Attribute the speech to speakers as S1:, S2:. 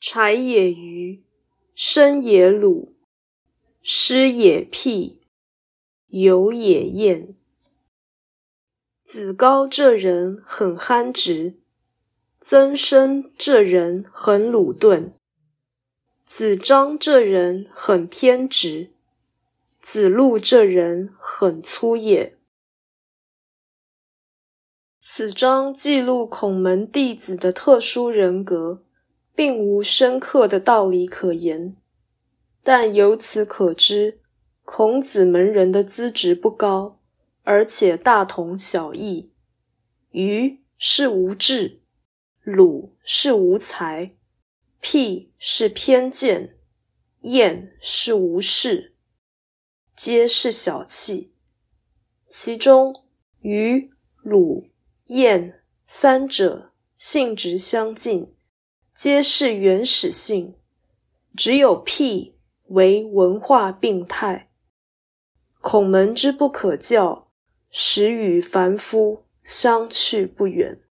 S1: 柴也鱼，生也鲁，湿也辟，油也厌。子高这人很憨直，曾参这人很鲁钝，子张这人很偏执，子路这人很粗野。此章记录孔门弟子的特殊人格。并无深刻的道理可言，但由此可知，孔子门人的资质不高，而且大同小异。愚是无智，鲁是无才，辟是偏见，晏是无事，皆是小气。其中，虞、鲁、晏三者性质相近。皆是原始性，只有辟为文化病态。孔门之不可教，始与凡夫相去不远。